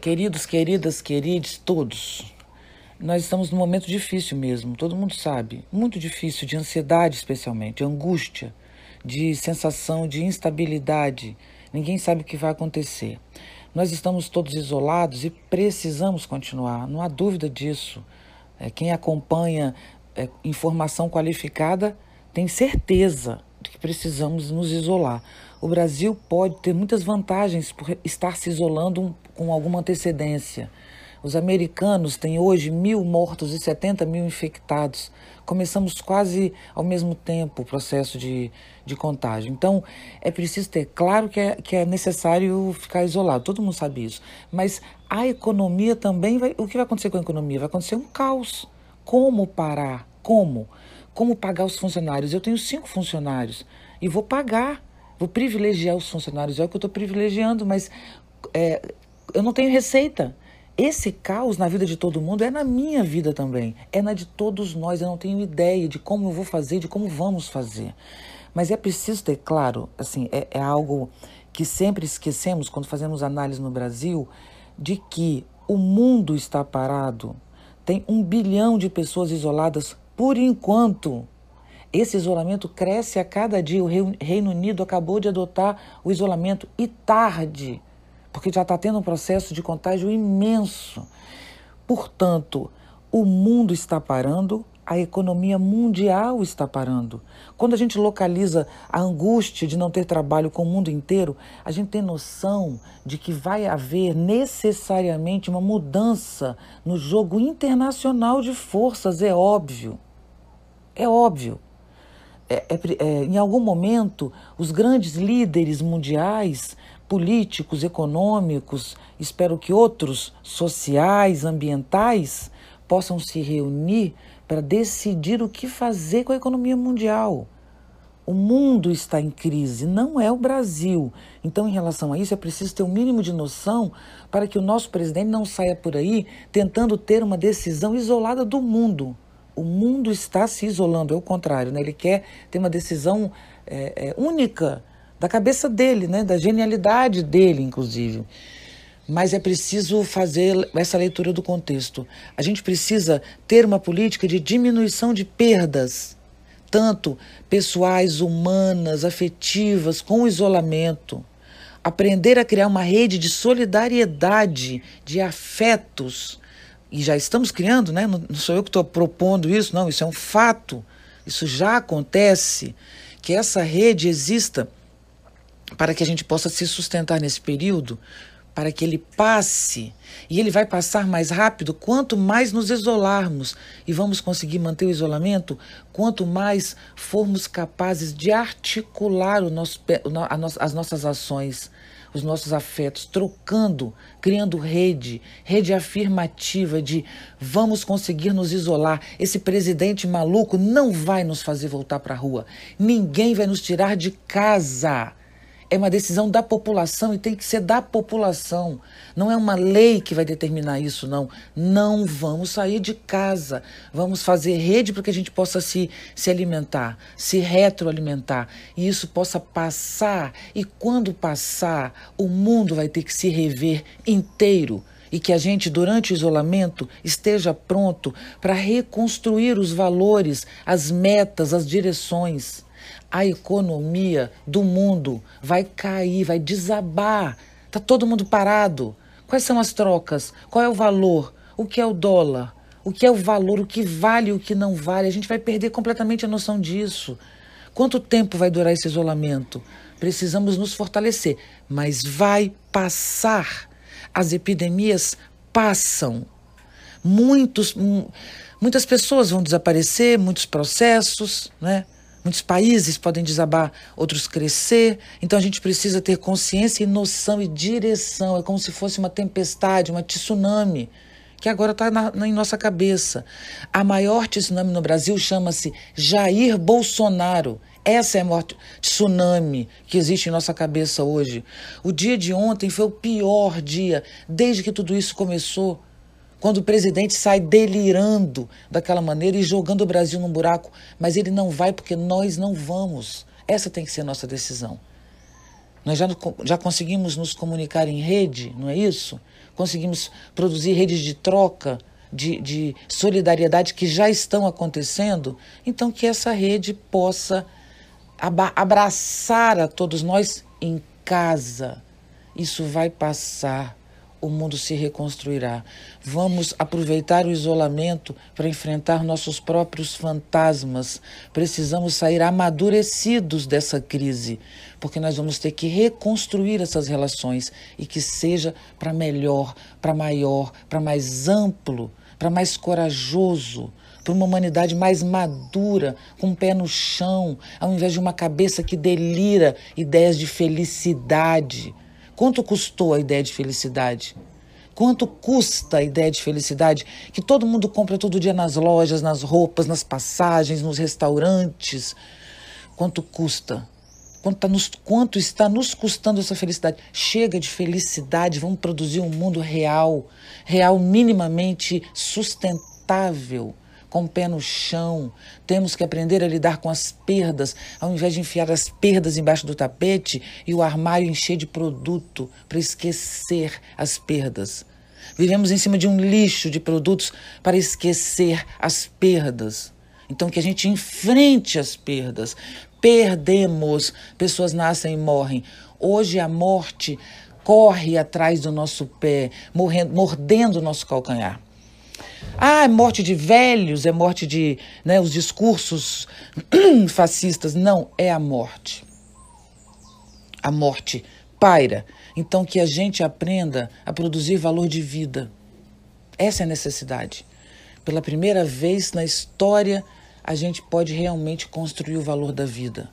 Queridos, queridas, queridos, todos, nós estamos num momento difícil mesmo, todo mundo sabe, muito difícil, de ansiedade especialmente, de angústia, de sensação de instabilidade. Ninguém sabe o que vai acontecer. Nós estamos todos isolados e precisamos continuar, não há dúvida disso. É, quem acompanha é, informação qualificada tem certeza que precisamos nos isolar. O Brasil pode ter muitas vantagens por estar se isolando com alguma antecedência. Os americanos têm hoje mil mortos e 70 mil infectados. Começamos quase ao mesmo tempo o processo de, de contágio. Então, é preciso ter claro que é, que é necessário ficar isolado, todo mundo sabe isso. Mas a economia também vai. O que vai acontecer com a economia? Vai acontecer um caos. Como parar? Como? Como pagar os funcionários? Eu tenho cinco funcionários e vou pagar vou privilegiar os funcionários, é o que eu estou privilegiando, mas é, eu não tenho receita. Esse caos na vida de todo mundo é na minha vida também, é na de todos nós. Eu não tenho ideia de como eu vou fazer, de como vamos fazer. Mas é preciso ter claro, assim, é, é algo que sempre esquecemos quando fazemos análise no Brasil, de que o mundo está parado. Tem um bilhão de pessoas isoladas por enquanto. Esse isolamento cresce a cada dia. O Reino Unido acabou de adotar o isolamento e tarde, porque já está tendo um processo de contágio imenso. Portanto, o mundo está parando, a economia mundial está parando. Quando a gente localiza a angústia de não ter trabalho com o mundo inteiro, a gente tem noção de que vai haver necessariamente uma mudança no jogo internacional de forças, é óbvio. É óbvio é, é, é, em algum momento, os grandes líderes mundiais, políticos, econômicos, espero que outros sociais, ambientais, possam se reunir para decidir o que fazer com a economia mundial. O mundo está em crise, não é o Brasil. Então, em relação a isso, é preciso ter um mínimo de noção para que o nosso presidente não saia por aí tentando ter uma decisão isolada do mundo o mundo está se isolando, é o contrário, né? ele quer ter uma decisão é, é, única da cabeça dele, né? da genialidade dele, inclusive. Mas é preciso fazer essa leitura do contexto. A gente precisa ter uma política de diminuição de perdas, tanto pessoais, humanas, afetivas, com o isolamento. Aprender a criar uma rede de solidariedade, de afetos e já estamos criando, né? não sou eu que estou propondo isso, não, isso é um fato, isso já acontece, que essa rede exista para que a gente possa se sustentar nesse período, para que ele passe, e ele vai passar mais rápido quanto mais nos isolarmos, e vamos conseguir manter o isolamento quanto mais formos capazes de articular o nosso, as nossas ações os nossos afetos, trocando, criando rede, rede afirmativa de vamos conseguir nos isolar. Esse presidente maluco não vai nos fazer voltar para a rua. Ninguém vai nos tirar de casa é uma decisão da população e tem que ser da população. Não é uma lei que vai determinar isso, não. Não vamos sair de casa. Vamos fazer rede para que a gente possa se, se alimentar, se retroalimentar. E isso possa passar. E quando passar, o mundo vai ter que se rever inteiro e que a gente, durante o isolamento, esteja pronto para reconstruir os valores, as metas, as direções a economia do mundo vai cair, vai desabar. Está todo mundo parado. Quais são as trocas? Qual é o valor? O que é o dólar? O que é o valor? O que vale e o que não vale? A gente vai perder completamente a noção disso. Quanto tempo vai durar esse isolamento? Precisamos nos fortalecer, mas vai passar. As epidemias passam. Muitos, muitas pessoas vão desaparecer, muitos processos, né? Muitos países podem desabar, outros crescer. Então a gente precisa ter consciência e noção e direção. É como se fosse uma tempestade, uma tsunami, que agora está em nossa cabeça. A maior tsunami no Brasil chama-se Jair Bolsonaro. Essa é a maior tsunami que existe em nossa cabeça hoje. O dia de ontem foi o pior dia desde que tudo isso começou. Quando o presidente sai delirando daquela maneira e jogando o Brasil num buraco, mas ele não vai porque nós não vamos. Essa tem que ser a nossa decisão. Nós já, já conseguimos nos comunicar em rede, não é isso? Conseguimos produzir redes de troca, de, de solidariedade que já estão acontecendo. Então, que essa rede possa abraçar a todos nós em casa. Isso vai passar o mundo se reconstruirá. Vamos aproveitar o isolamento para enfrentar nossos próprios fantasmas. Precisamos sair amadurecidos dessa crise, porque nós vamos ter que reconstruir essas relações e que seja para melhor, para maior, para mais amplo, para mais corajoso. Para uma humanidade mais madura, com o um pé no chão, ao invés de uma cabeça que delira ideias de felicidade. Quanto custou a ideia de felicidade? Quanto custa a ideia de felicidade que todo mundo compra todo dia nas lojas, nas roupas, nas passagens, nos restaurantes? Quanto custa? Quanto, tá nos, quanto está nos custando essa felicidade? Chega de felicidade, vamos produzir um mundo real, real minimamente sustentável com o pé no chão. Temos que aprender a lidar com as perdas, ao invés de enfiar as perdas embaixo do tapete e o armário encher de produto para esquecer as perdas. Vivemos em cima de um lixo de produtos para esquecer as perdas. Então, que a gente enfrente as perdas. Perdemos. Pessoas nascem e morrem. Hoje a morte corre atrás do nosso pé, morrendo, mordendo o nosso calcanhar. Ah, é morte de velhos, é morte de né, os discursos fascistas. Não, é a morte. A morte paira. Então, que a gente aprenda a produzir valor de vida. Essa é a necessidade. Pela primeira vez na história, a gente pode realmente construir o valor da vida.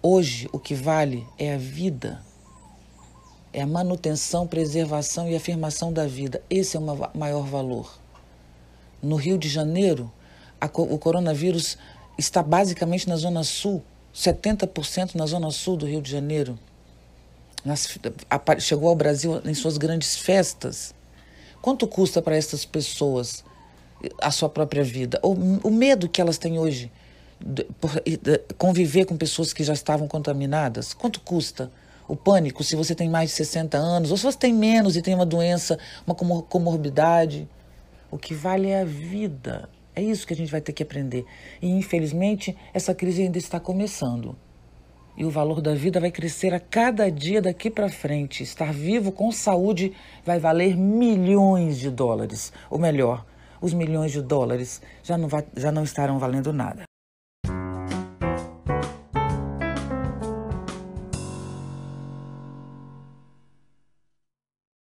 Hoje, o que vale é a vida. É a manutenção, preservação e afirmação da vida. Esse é o maior valor no Rio de Janeiro, a, o coronavírus está basicamente na Zona Sul, 70% na Zona Sul do Rio de Janeiro. Nas, a, chegou ao Brasil em suas grandes festas. Quanto custa para essas pessoas a sua própria vida? O, o medo que elas têm hoje de, de, conviver com pessoas que já estavam contaminadas? Quanto custa? O pânico, se você tem mais de 60 anos, ou se você tem menos e tem uma doença, uma comorbidade. O que vale é a vida. É isso que a gente vai ter que aprender. E infelizmente, essa crise ainda está começando. E o valor da vida vai crescer a cada dia daqui para frente. Estar vivo com saúde vai valer milhões de dólares. Ou melhor, os milhões de dólares já não, vai, já não estarão valendo nada.